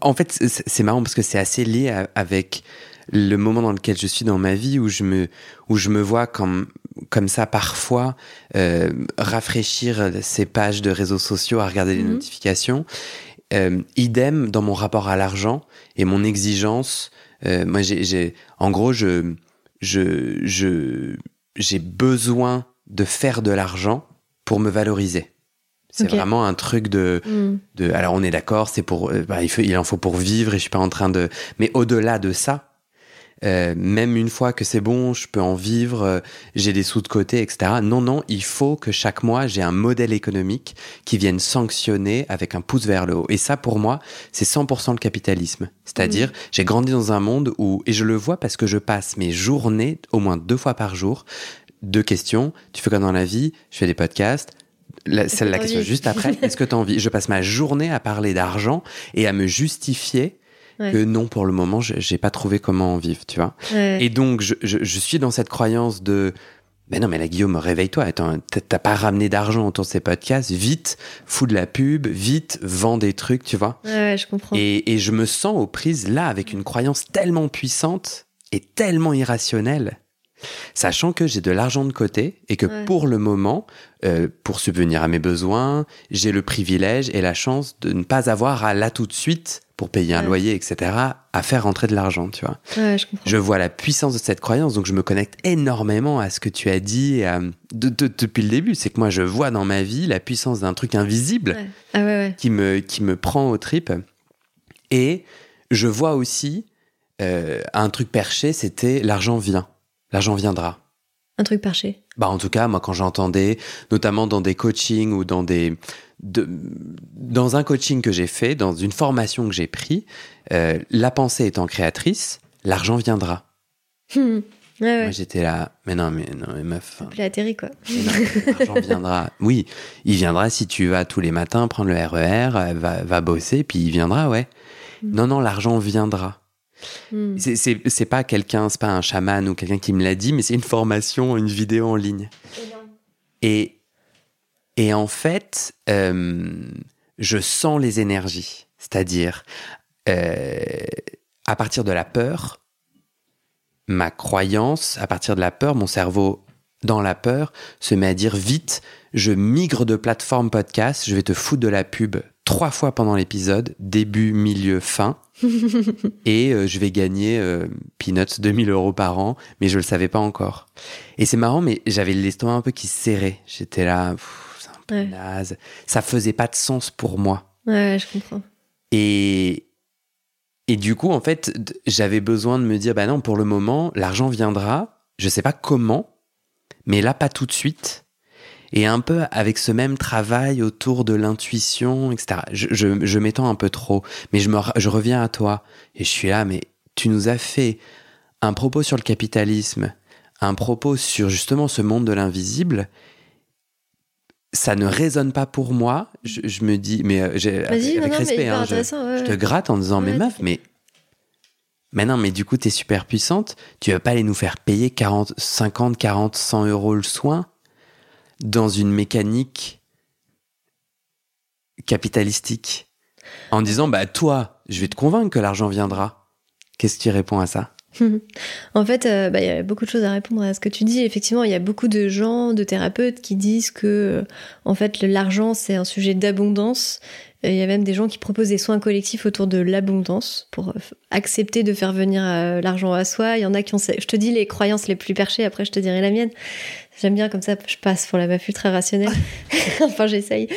en fait, c'est c'est marrant parce que c'est assez lié à- avec le moment dans lequel je suis dans ma vie où je me où je me vois comme comme ça parfois euh, rafraîchir ces pages de réseaux sociaux à regarder les Mhm. notifications euh, idem dans mon rapport à l'argent et mon exigence. Euh, moi, j'ai, en gros, je, je, je, j'ai besoin de faire de l'argent pour me valoriser. C'est vraiment un truc de, Hmm. de. Alors, on est d'accord, c'est pour. euh, bah, il, faut, il en faut pour vivre et je suis pas en train de. Mais au-delà de ça, euh, même une fois que c'est bon, je peux en vivre, euh, j'ai des sous de côté, etc. Non, non, il faut que chaque mois, j'ai un modèle économique qui vienne sanctionner avec un pouce vers le haut. Et ça, pour moi, c'est 100% le capitalisme. C'est-à-dire, j'ai grandi dans un monde où, et je le vois parce que je passe mes journées, au moins deux fois par jour, deux questions. Tu fais quoi dans la vie? Je fais des podcasts. La, celle, la question juste après, est-ce que tu as envie? Je passe ma journée à parler d'argent et à me justifier Ouais. que non, pour le moment, je- j'ai pas trouvé comment en vivre, tu vois. Ouais. Et donc, je, je, je suis dans cette croyance de. Mais non, mais là, Guillaume, réveille-toi. Attends, t'as- pas ramené d'argent autour de ces podcasts. Vite, fous de la pub. Vite, vends des trucs, tu vois. Ouais, ouais, je comprends. Et, et je me sens aux prises là avec une croyance tellement puissante et tellement irrationnelle. Sachant que j'ai de l'argent de côté et que Ouais. pour le moment, euh, pour subvenir à mes besoins, j'ai le privilège et la chance de ne pas avoir à là tout de suite, pour payer un Ouais. loyer, etc., à faire rentrer de l'argent, tu vois. Ouais, je vois la puissance de cette croyance, donc je me connecte énormément à ce que tu as dit et à- de- de- depuis le début. C'est que moi, je vois dans ma vie la puissance d'un truc invisible Ouais. Ah qui, me, qui me prend aux tripes. Et je vois aussi euh, un truc perché, c'était l'argent vient, l'argent viendra. Un truc perché. Bah en tout cas, moi quand j'entendais, notamment dans des coachings ou dans des de- dans un coaching que j'ai fait, dans une formation que j'ai pris, euh, la pensée étant créatrice, l'argent viendra. Hmm. Ouais, ouais. Moi j'étais là, mais non, mais non, mais meuf, plaît atterri, quoi. l'argent viendra. Oui, il viendra si tu vas tous les matins prendre le RER, euh, va, va bosser, puis il viendra, ouais. Mm. Non, non, l'argent viendra. C'est- C'est c'est pas quelqu'un, c'est pas un chaman ou quelqu'un qui me l'a dit, mais c'est une formation, une vidéo en ligne. Et, et en fait, euh, je sens les énergies. C'est-à-dire, euh, à partir de la peur, ma croyance, à partir de la peur, mon cerveau, dans la peur, se met à dire vite, je migre de plateforme podcast, je vais te foutre de la pub trois fois pendant l'épisode, début, milieu, fin. et euh, je vais gagner euh, peanuts 2000 euros par an, mais je le savais pas encore. Et c'est marrant, mais j'avais l'estomac un peu qui se serrait. J'étais là, c'est un peu Ouais. naze. Ça faisait pas de sens pour moi. Ouais, je comprends. Et, et du coup, en fait, j'avais besoin de me dire, bah non, pour le moment, l'argent viendra. Je sais pas comment, mais là, pas tout de suite. Et un peu avec ce même travail autour de l'intuition, etc. Je, je, je m'étends un peu trop, mais je, me, je reviens à toi. Et je suis là, mais tu nous as fait un propos sur le capitalisme, un propos sur justement ce monde de l'invisible. Ça ne résonne pas pour moi. Je, je me dis, mais euh, j'ai- avec non, respect, hein, je- intéressant. ouais, je te gratte en disant, mais meuf, mais. Mais non, mais du coup, t'es super puissante. Tu vas pas aller nous faire payer 40, 50, 40, 100 euros le soin dans une mécanique capitalistique. En disant, bah, toi, je vais te convaincre que l'argent viendra. Qu'est-ce que tu réponds à ça? En fait, euh, bah, il y a beaucoup de choses à répondre à ce que tu dis. Effectivement, il y a beaucoup de gens, de thérapeutes qui disent que, euh, en fait, l'argent, c'est un sujet d'abondance. Il y a même des gens qui proposent des soins collectifs autour de l'abondance pour euh, accepter de faire venir l'argent à soi. Il y en a qui ont, je te dis les croyances les plus perchées, après je te dirai la mienne. J'aime bien comme ça, je passe pour la meuf ultra rationnelle. enfin, j'essaye.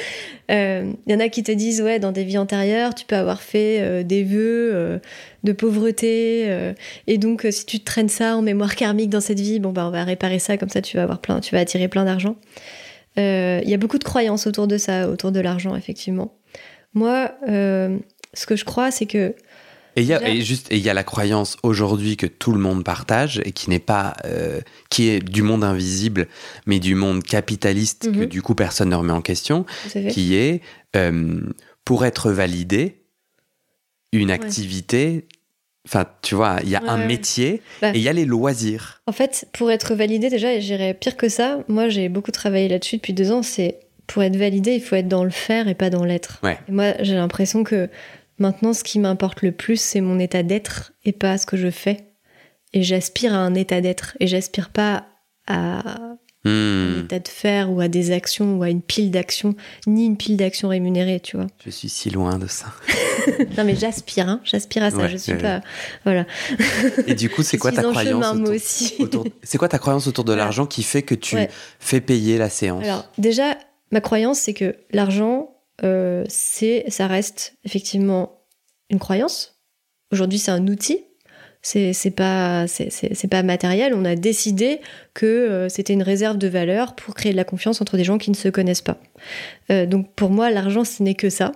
Euh, Il y en a qui te disent, ouais, dans des vies antérieures, tu peux avoir fait euh, des vœux euh, de pauvreté. euh, et donc, euh, si tu te traînes ça en mémoire karmique dans cette vie, bon, bah, on va réparer ça, comme ça, tu vas avoir plein, tu vas attirer plein d'argent. Euh, Il y a beaucoup de croyances autour de ça, autour de l'argent, effectivement. Moi, euh, ce que je crois, c'est que Et il y a, et juste, il y a la croyance aujourd'hui que tout le monde partage et qui n'est pas, euh, qui est du monde invisible, mais du monde capitaliste que Mhm. du coup personne ne remet en question. qui est euh, pour être validé, une activité. Enfin, tu vois, il y a Ouais, un métier Bah. et il y a les loisirs. En fait, pour être validé, déjà, j'irais pire que ça. Moi, j'ai beaucoup travaillé là-dessus depuis deux ans. C'est pour être validé, il faut être dans le faire et pas dans l'être. Ouais. Moi, j'ai l'impression que maintenant, ce qui m'importe le plus, c'est mon état d'être et pas ce que je fais. Et j'aspire à un état d'être. Et j'aspire pas à un état de faire ou à des actions ou à une pile d'actions, ni une pile d'actions rémunérées, tu vois. Je suis si loin de ça. non mais j'aspire, hein, j'aspire à ça. je suis pas, voilà. Et du coup, c'est quoi ta croyance autour... C'est quoi ta croyance autour de l'argent qui fait que tu fais payer la séance? Alors déjà, ma croyance, c'est que l'argent, euh, c'est, ça reste effectivement une croyance. Aujourd'hui, c'est un outil c'est pas c'est pas matériel. On a décidé que euh, c'était une réserve de valeur pour créer de la confiance entre des gens qui ne se connaissent pas. Euh, donc pour moi, l'argent, ce n'est que ça.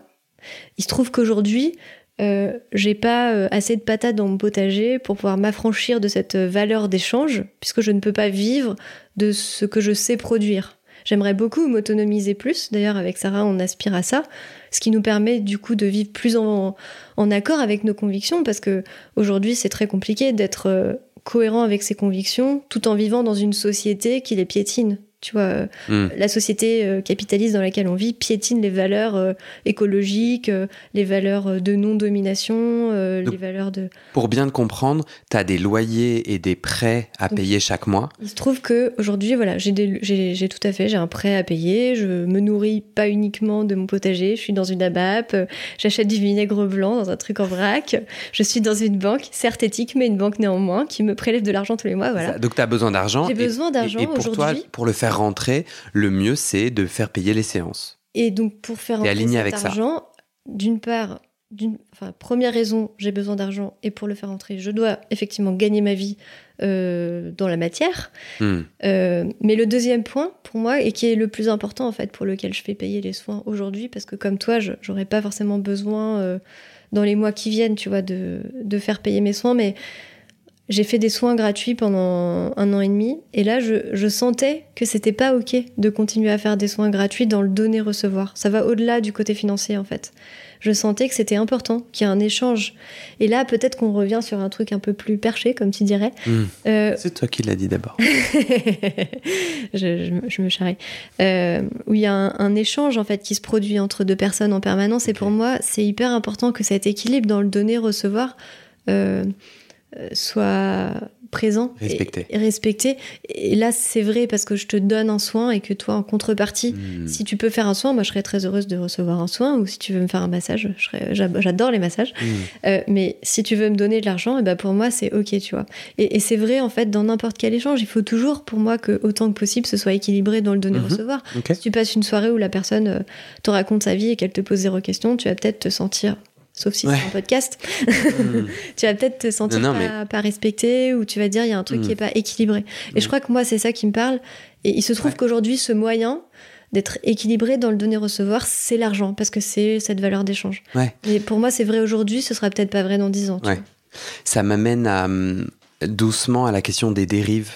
Il se trouve qu'aujourd'hui, euh, j'ai pas assez de patates dans mon potager pour pouvoir m'affranchir de cette valeur d'échange, puisque je ne peux pas vivre de ce que je sais produire. J'aimerais beaucoup m'autonomiser plus. D'ailleurs, avec Sarah, on aspire à ça ce qui nous permet du coup de vivre plus en, accord avec nos convictions, parce que aujourd'hui c'est très compliqué d'être euh, cohérent avec ses convictions tout en vivant dans une société qui les piétine. Tu vois, euh, hmm. la société euh, capitaliste dans laquelle on vit piétine les valeurs euh, écologiques, les valeurs de non-domination, les valeurs de... Pour bien te comprendre, tu as des loyers et des prêts à payer chaque mois. Il se trouve qu'aujourd'hui, voilà, j'ai tout à fait, j'ai un prêt à payer, je me nourris pas uniquement de mon potager, je suis dans une ABAP, j'achète du vinaigre blanc dans un truc en vrac, je suis dans une banque, certes éthique, mais une banque néanmoins, qui me prélève de l'argent tous les mois, voilà. Donc tu as besoin d'argent. J'ai besoin d'argent aujourd'hui. pour toi, pour le faire rentrer, le mieux c'est de faire payer les séances. Et donc pour faire rentrer cet avec argent, d'une part, d'une, enfin, première raison, j'ai besoin d'argent et pour le faire rentrer, je dois effectivement gagner ma vie euh, dans la matière. Hmm. Euh, mais le deuxième point pour moi et qui est le plus important en fait pour lequel je fais payer les soins aujourd'hui, parce que comme toi, j'aurais pas forcément besoin euh, dans les mois qui viennent, tu vois, de, de faire payer mes soins, mais j'ai fait des soins gratuits pendant un an et demi, et là, je, sentais que c'était pas ok de continuer à faire des soins gratuits dans le donner-recevoir. Ça va au-delà du côté financier, en fait. Je sentais que c'était important, qu'il y ait un échange. Et là, peut-être qu'on revient sur un truc un peu plus perché, comme tu dirais. Hmm. Euh, C'est toi qui l'as dit d'abord. je, me charrie. Euh, où il y a un, échange, en fait, qui se produit entre deux personnes en permanence. Et pour moi, c'est hyper important que cet équilibre dans le donner-recevoir. Euh, euh, soit présent respecté. Et, respecté. Et là, c'est vrai parce que je te donne un soin et que toi, en contrepartie, hmm. si tu peux faire un soin, moi, je serais très heureuse de recevoir un soin. Ou si tu veux me faire un massage, j'adore les massages. Hmm. Euh, mais si tu veux me donner de l'argent, et eh ben pour moi, c'est ok, tu vois. Et, c'est vrai, en fait, dans n'importe quel échange, il faut toujours, pour moi, que autant que possible, ce soit équilibré dans le donner-recevoir. Mhm. Si tu passes une soirée où la personne euh, te raconte sa vie et qu'elle te pose zéro question, tu vas peut-être te sentir sauf si c'est un podcast, hmm. tu vas peut-être te sentir pas, respecté ou tu vas dire il y a un truc qui est hmm. pas équilibré. Et je hmm. crois que moi, c'est ça qui me parle. Et il se trouve qu'aujourd'hui, ce moyen d'être équilibré dans le donner-recevoir, c'est l'argent, parce que c'est cette valeur d'échange. Et pour moi, c'est vrai aujourd'hui, ce sera peut-être pas vrai dans 10 ans. Ça m'amène à, hum, doucement à la question des dérives,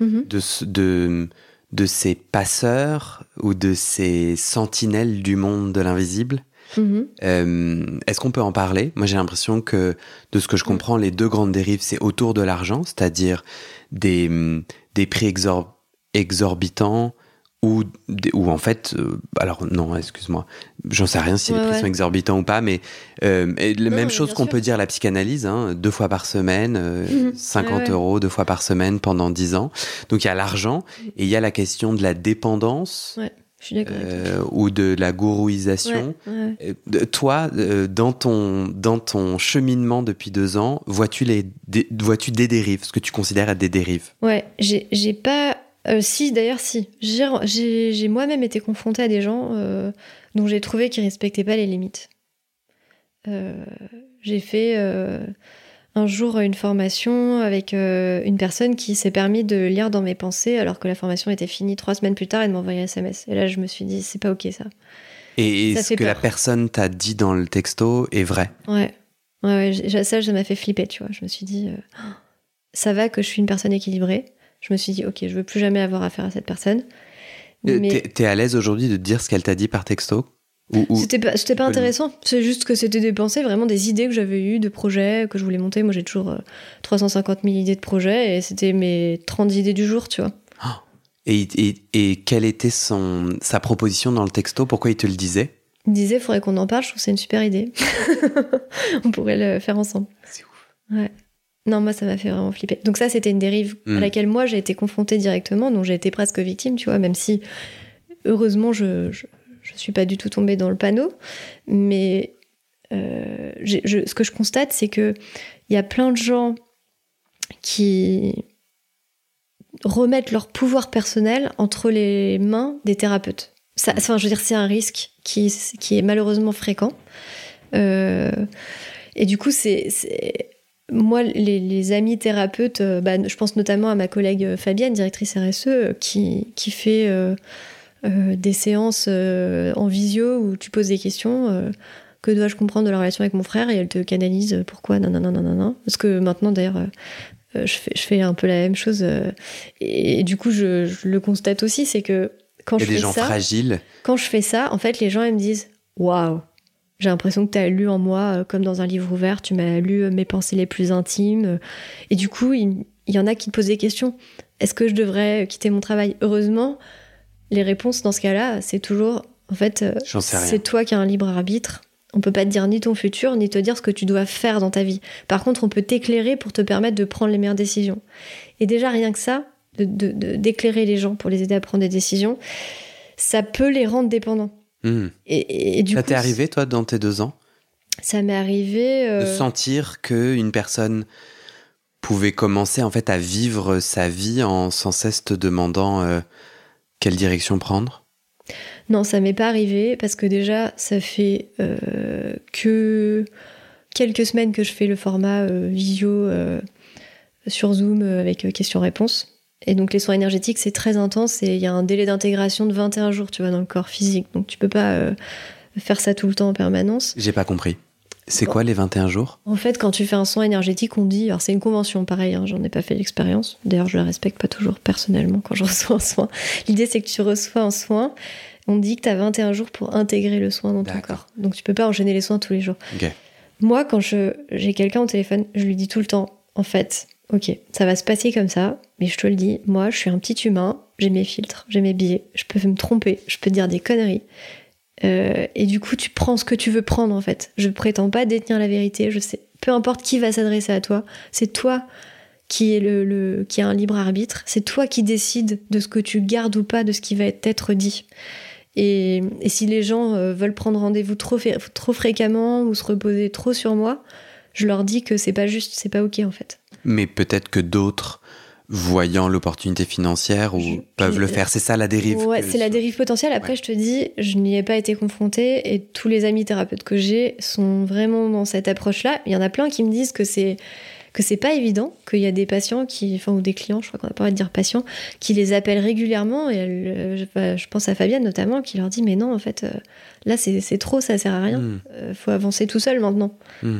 mm-hmm. de, de, de ces passeurs ou de ces sentinelles du monde de l'invisible Mhm. Euh, est-ce qu'on peut en parler? Moi, j'ai l'impression que, de ce que je comprends, les deux grandes dérives, c'est autour de l'argent, c'est-à-dire des, des prix exorbitants ou, ou en fait, euh, alors non, excuse-moi, j'en sais rien si les prix sont exorbitants ou pas, mais euh, la même chose qu'on peut dire la psychanalyse, hein, deux fois par semaine, 50 mhm. euros deux fois par semaine pendant 10 ans. Donc il y a l'argent et il y a la question de la dépendance euh, ou de la gourouisation. Euh, toi, euh, dans ton dans ton cheminement depuis deux ans, vois-tu les vois-tu des dérives, ce que tu considères être des dérives? Ouais, j'ai pas. si, d'ailleurs, si. J'ai moi-même été confrontée à des gens dont j'ai trouvé qu'ils respectaient pas les limites. j'ai fait un jour une formation avec euh, une personne qui s'est permis de lire dans mes pensées alors que la formation était finie trois semaines plus tard et de m'envoyer un SMS. Et là, je me suis dit, c'est pas ok ça. Et ce que la personne t'a dit dans le texto est vrai Ouais. Ouais, ça, ça m'a fait flipper, tu vois. Je me suis dit, euh, ça va que je suis une personne équilibrée. Je me suis dit, ok, je veux plus jamais avoir affaire à cette personne. Euh, Mais... T'es à l'aise aujourd'hui de dire ce qu'elle t'a dit par texto? C'était pas, pas intéressant. C'est juste que c'était des pensées, vraiment des idées que j'avais eues, de projets que je voulais monter. Moi, j'ai toujours 350 euh, 000 idées de projets et c'était mes 30 idées du jour, tu vois. Et, et, et, quelle était son, sa proposition dans le texto? Pourquoi il te le disait? Il disait, il faudrait qu'on en parle, je trouve que c'est une super idée. On pourrait le faire ensemble. C'est ouf. Ouais. Non, moi, ça m'a fait vraiment flipper. Donc ça, c'était une dérive à Mm. laquelle moi, j'ai été confrontée directement, donc j'ai été presque victime, tu vois, même si, heureusement, je, je, je suis pas du tout tombée dans le panneau. Mais euh, ce que je constate, c'est que il y a plein de gens qui remettent leur pouvoir personnel entre les mains des thérapeutes. Enfin, je veux dire, c'est un risque qui, est malheureusement fréquent. Euh, et du coup, c'est moi, les, amis thérapeutes, euh, bah, je pense notamment à ma collègue Fabienne, directrice RSE, qui, fait euh, des séances euh, en visio où tu poses des questions. euh, que dois-je comprendre de la relation avec mon frère Et elle te canalise pourquoi, non, non, non, non, non. Parce que maintenant, d'ailleurs, je, fais, je fais un peu la même chose. et, et du coup, je, je le constate aussi, c'est que quand je fais gens ça, fragiles. quand je fais ça, en fait, les gens ils me disent Waouh, j'ai l'impression que tu as lu en moi, comme dans un livre ouvert, tu m'as lu mes pensées les plus intimes. Et du coup, il, il y en a qui te posent des questions. Est-ce que je devrais quitter mon travail? Heureusement, les réponses dans ce cas-là, c'est toujours En fait, euh, c'est toi qui as un libre arbitre. On peut pas te dire ni ton futur, ni te dire ce que tu dois faire dans ta vie. Par contre, on peut t'éclairer pour te permettre de prendre les meilleures décisions. Et déjà, rien que ça, de- de- de- d'éclairer les gens pour les aider à prendre des décisions, ça peut les rendre dépendants. Hmm. Et, et- et du Ça t'est arrivé, toi, dans tes deux ans? Ça m'est arrivé. De euh, sentir qu'une personne pouvait commencer en fait à vivre sa vie en sans cesse te demandant euh, quelle direction prendre? Non, ça m'est pas arrivé parce que déjà, ça fait euh, que quelques semaines que je fais le format euh, visio euh, sur Zoom avec questions-réponses. Et donc les soins énergétiques, c'est très intense et il y a un délai d'intégration de 21 jours, tu vois, dans le corps physique. Donc tu peux pas faire ça tout le temps en permanence. J'ai pas compris. C'est quoi les 21 jours? En fait, quand tu fais un soin énergétique, on dit, alors c'est une convention, pareil, hein, j'en ai pas fait l'expérience. D'ailleurs, je la respecte pas toujours personnellement quand je reçois un soin. L'idée, c'est que tu reçois un soin, on dit que tu as 21 jours pour intégrer le soin dans ton corps. Donc tu peux pas enchaîner les soins tous les jours. Moi, quand je, j'ai quelqu'un au téléphone, je lui dis tout le temps, en fait, ok, ça va se passer comme ça, mais je te le dis, moi, je suis un petit humain, j'ai mes filtres, j'ai mes biais, je peux me tromper, je peux dire des conneries. Euh, et du coup, tu prends ce que tu veux prendre, en fait. Je prétends pas détenir la vérité, je sais. Peu importe qui va s'adresser à toi, c'est toi qui est le, qui a un libre arbitre. C'est toi qui décides de ce que tu gardes ou pas de ce qui va être dit. Et, et si les gens euh, veulent prendre rendez-vous trop, trop fréquemment ou se reposer trop sur moi, je leur dis que c'est pas juste, c'est pas ok en fait. Mais peut-être que d'autres, voyant l'opportunité financière, ou Je- peuvent je- le faire. C'est ça la dérive. Ouais, c'est la dérive potentielle. Après, Ouais. je te dis, je n'y ai pas été confrontée et tous les amis thérapeutes que j'ai sont vraiment dans cette approche-là. Il y en a plein qui me disent que c'est que c'est pas évident, qu'il y a des patients qui, enfin ou des clients, je crois qu'on n'a pas envie de dire patients, qui les appellent régulièrement et je, bah, je pense à Fabienne notamment qui leur dit mais non en fait euh, là c'est trop, ça sert à rien. Euh, faut avancer tout seul maintenant. Hmm.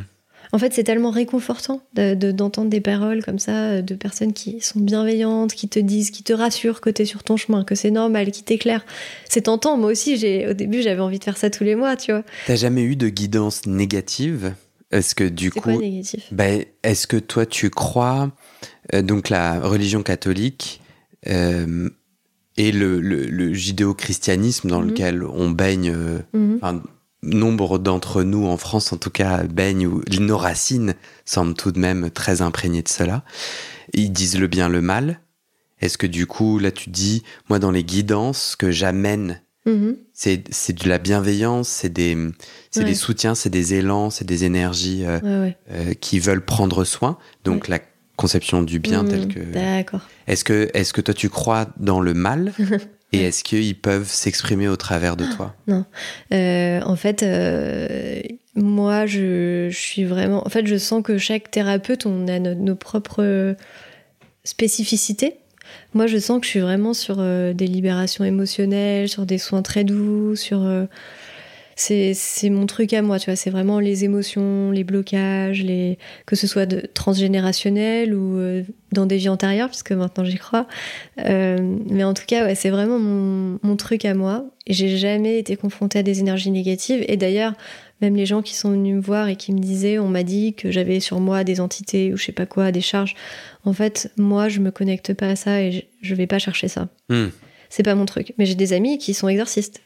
En fait, c'est tellement réconfortant de- de- d'entendre des paroles comme ça euh, de personnes qui sont bienveillantes, qui te disent, qui te rassurent que t'es sur ton chemin, que c'est normal, qui t'éclairent. C'est tentant. Moi aussi, j'ai au début, j'avais envie de faire ça tous les mois, tu vois. T'as jamais eu de guidance négative? Est-ce que du coup, quoi négatif? Ben, est-ce que toi tu crois euh, donc la religion catholique euh, et le, le- le judéo-christianisme dans Mhm. lequel on baigne, euh, Mhm. Nombre d'entre nous en France en tout cas baignent ou nos racines semblent tout de même très imprégnées de cela. Ils disent le bien, le mal. Est-ce que du coup là tu dis moi dans les guidances que j'amène Mhm. c'est c'est de la bienveillance, c'est des Ouais. des soutiens, c'est des élans, c'est des énergies euh, Ouais, ouais. euh, qui veulent prendre soin. Donc la conception du bien Mhm. tel que. D'accord. Est-ce que est-ce que toi tu crois dans le mal et est-ce qu'ils peuvent s'exprimer au travers de toi? Euh, en fait, euh, moi, je, je suis vraiment. En fait, je sens que chaque thérapeute, on a no- nos propres spécificités. Moi, je sens que je suis vraiment sur euh, des libérations émotionnelles, sur des soins très doux, sur. C'est mon truc à moi, tu vois. C'est vraiment les émotions, les blocages, les que ce soit de transgénérationnel ou euh, dans des vies antérieures, puisque maintenant j'y crois. Euh, mais en tout cas, ouais, c'est vraiment mon, mon truc à moi. Et j'ai jamais été confrontée à des énergies négatives. Et d'ailleurs, même les gens qui sont venus me voir et qui me disaient, on m'a dit que j'avais sur moi des entités ou je sais pas quoi, des charges. En fait, moi, je me connecte pas à ça et je, je vais pas chercher ça. Hmm. C'est pas mon truc. Mais j'ai des amis qui sont exorcistes.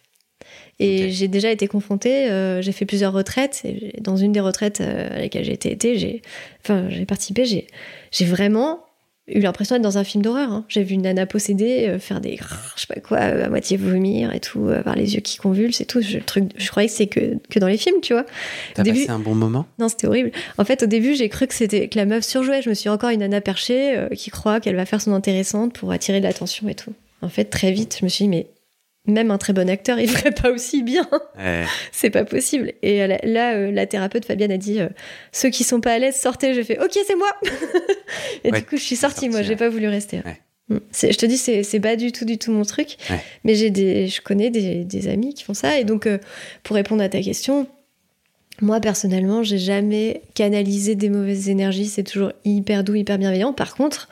Et j'ai déjà été confrontée, euh, j'ai fait plusieurs retraites, et dans une des retraites euh, à laquelle j'ai été, été, j'ai, enfin, participé, j'ai, vraiment eu l'impression d'être dans un film d'horreur. hein. J'ai vu une nana possédée euh, faire des, je sais pas quoi, euh, à moitié vomir et tout, avoir les yeux qui convulsent et tout. Je, le truc, je croyais que c'est que, que dans les films, tu vois. T'as début- passé un bon moment? Non, c'était horrible. En fait, au début, j'ai cru que c'était que la meuf surjouait. Je me suis dit, encore une nana perchée euh, qui croit qu'elle va faire son intéressante pour attirer de l'attention et tout. En fait, très vite, je me suis dit, mais même un très bon acteur, il ferait pas aussi bien. Ouais. c'est pas possible. Et euh, là, euh, la thérapeute Fabienne a dit, euh, ceux qui sont pas à l'aise, sortez. J'ai fait, ok, c'est moi. et Ouais, du coup, je suis sortie. Moi, sortie, j'ai pas voulu rester. Mm. Je te dis, c'est pas du tout, du tout mon truc. Mais j'ai des, je connais des, des amis qui font ça. Et donc, euh, pour répondre à ta question, moi personnellement, j'ai jamais canalisé des mauvaises énergies. C'est toujours hyper doux, hyper bienveillant. Par contre,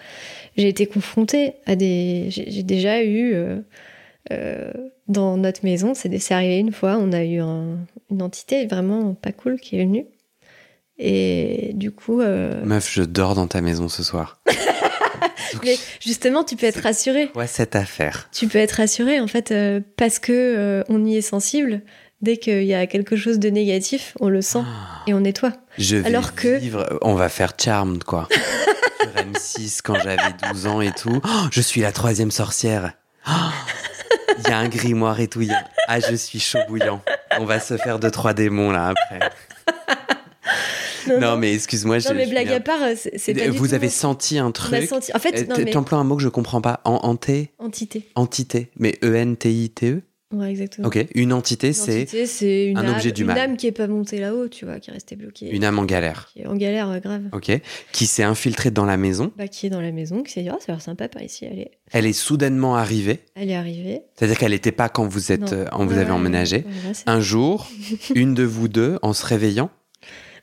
j'ai été confrontée à des. J'ai déjà eu euh, dans notre maison, c'est arrivé une fois, on a eu un- une entité vraiment pas cool qui est venue. Et du coup, euh, Meuf, je dors dans ta maison ce soir. mais justement, tu peux être rassuré. Quoi cette affaire Tu peux être rassuré en fait euh, parce que on y est sensible. Dès qu'il y a quelque chose de négatif, on le sent Ah. et on nettoie. Je vais Alors que- vivre... On va faire Charmed, quoi. Sur M6, quand j'avais 12 ans et tout. Oh, je suis la troisième sorcière. Oh, Il y a un grimoire et tout. il y a- Ah, je suis chaud bouillant. On va se faire deux, trois démons, là, après. Non, mais excuse-moi. non, je- mais blague à part, euh, c'est pas du Vous tout avez senti un On a truc senti. En fait, Euh, mais T'emploies un mot que je comprends pas. En, enté entité. Entité. Mais E E-N-T-I-T-E Ouais, exactement. Ok. Une entité, Une c'est entité, c'est une un âme, objet du une mal. âme qui est pas montée là-haut, tu vois, qui est restée bloquée, une âme en galère. qui est en galère euh, grave. Ok. Qui s'est infiltrée dans la maison. Bah, qui est dans la maison, qui s'est dit, oh, ça a l'air sympa par ici, elle est, Elle est soudainement arrivée. elle est arrivée. C'est-à-dire qu'elle n'était pas quand vous êtes, Non. euh, vous Ouais, avez emménagé. Un jour, une de vous deux, en se réveillant,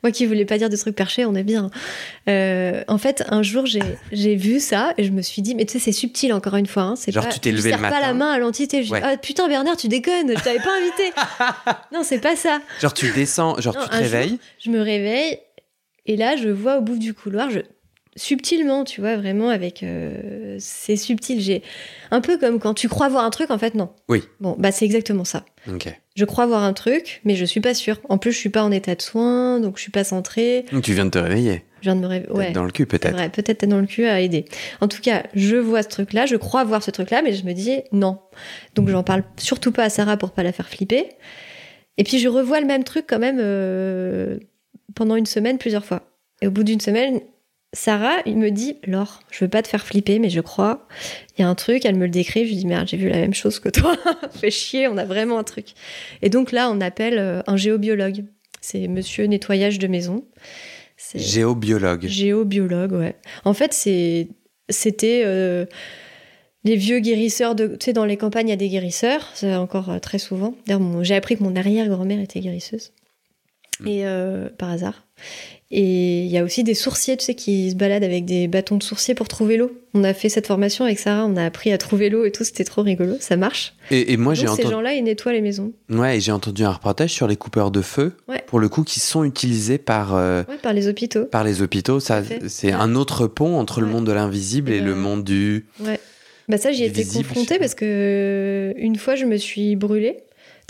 Moi qui voulais pas dire des trucs perchés, on est bien. Euh, en fait, un jour, j'ai vu ça et je me suis dit, mais tu sais, c'est subtil encore une fois. Hein, c'est Genre, pas, tu t'es levé je le pas la main à l'entité. Je Ouais. dis, ah putain, Bernard, tu déconnes, je t'avais pas invité. non, c'est pas ça. genre tu descends, genre Non, tu te jour- réveilles. Je me réveille et là, je vois au bout du couloir, je subtilement, tu vois, vraiment avec. euh, c'est subtil. J'ai un peu comme quand tu crois voir un truc, en fait, non. Oui. Bon, bah c'est exactement ça. Je crois voir un truc, mais je suis pas sûre. En plus, je suis pas en état de soin, donc je suis pas centrée. Donc, Tu viens de te réveiller. Je viens de me réveiller. Ouais. Dans le cul, peut-être. vrai, peut-être dans le cul à aider. En tout cas, je vois ce truc-là, je crois voir ce truc-là, mais je me dis non. Donc j'en parle surtout pas à Sarah pour pas la faire flipper. Et puis je revois le même truc quand même euh, pendant une semaine plusieurs fois. Et au bout d'une semaine, Sarah, il me dit Laure, je veux pas te faire flipper, mais je crois, il y a un truc, elle me le décrit, je lui dis merde, j'ai vu la même chose que toi, fais chier, on a vraiment un truc. Et donc là, on appelle euh, un géobiologue. C'est monsieur nettoyage de maison. C'est- Géobiologue. Géobiologue, ouais. En fait, c'est, c'était euh, les vieux guérisseurs de, tu sais, dans les campagnes, il y a des guérisseurs, c'est encore euh, très souvent. D'ailleurs, j'ai appris que mon arrière-grand-mère était guérisseuse. Mm. Et euh, par hasard. Et il y a aussi des sourciers, tu sais, qui se baladent avec des bâtons de sourcier pour trouver l'eau. On a fait cette formation avec Sarah, on a appris à trouver l'eau et tout, c'était trop rigolo, ça marche. Et, et moi, j'ai Donc ces entendu. gens-là, ils nettoient les maisons. Ouais, et j'ai entendu un reportage sur les coupeurs de feu, Ouais. pour le coup, qui sont utilisés par, euh, Ouais, par les hôpitaux. par les hôpitaux. Ça, c'est un autre pont entre le monde de l'invisible et Et le monde du. Ouais. Bah ça, j'y étais confrontée parce que une fois, je me suis brûlée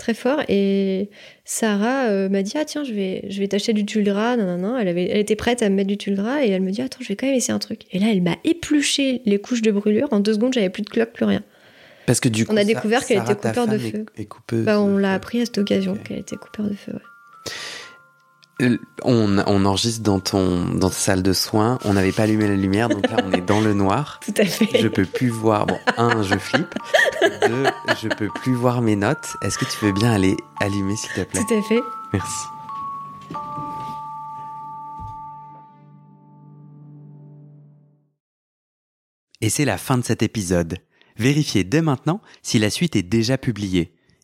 très fort et Sarah euh, m'a dit ah tiens je vais je vais t'acheter du tulle gras nanana. elle avait elle était prête à me mettre du tulle gras et elle me dit attends je vais quand même essayer un truc et là elle m'a épluché les couches de brûlure en deux secondes j'avais plus de cloque plus rien Parce que du coup, On a découvert qu'elle Sarah, était ta coupeur de feu. coupeuse bah on l'a appris à cette occasion qu'elle était coupeur de feu ouais. On, on enregistre dans ton dans ta salle de soins. On n'avait pas allumé la lumière, donc là on est dans le noir. tout à fait Je peux plus voir. Bon, un, je flippe. Deux, je peux plus voir mes notes. Est-ce que tu veux bien aller allumer, s'il te plaît? Tout à fait Merci. Et c'est la fin de cet épisode. Vérifiez dès maintenant si la suite est déjà publiée.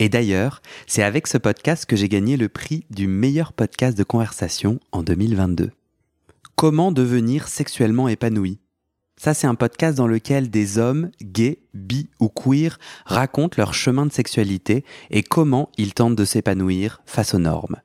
Et d'ailleurs, c'est avec ce podcast que j'ai gagné le prix du meilleur podcast de conversation en 2022. Comment devenir sexuellement épanoui? Ça, c'est un podcast dans lequel des hommes, gays, bi ou queer, racontent leur chemin de sexualité et comment ils tentent de s'épanouir face aux normes.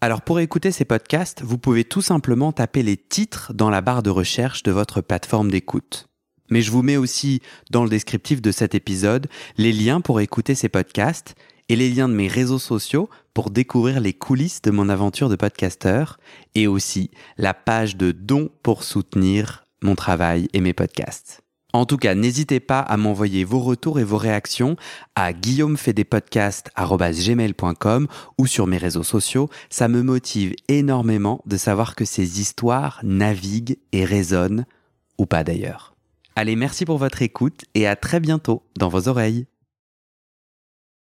Alors pour écouter ces podcasts, vous pouvez tout simplement taper les titres dans la barre de recherche de votre plateforme d'écoute. Mais je vous mets aussi dans le descriptif de cet épisode les liens pour écouter ces podcasts et les liens de mes réseaux sociaux pour découvrir les coulisses de mon aventure de podcasteur et aussi la page de dons pour soutenir mon travail et mes podcasts. En tout cas, n'hésitez pas à m'envoyer vos retours et vos réactions à guillaumefedepodcast.com ou sur mes réseaux sociaux. Ça me motive énormément de savoir que ces histoires naviguent et résonnent, ou pas d'ailleurs. Allez, merci pour votre écoute et à très bientôt dans vos oreilles.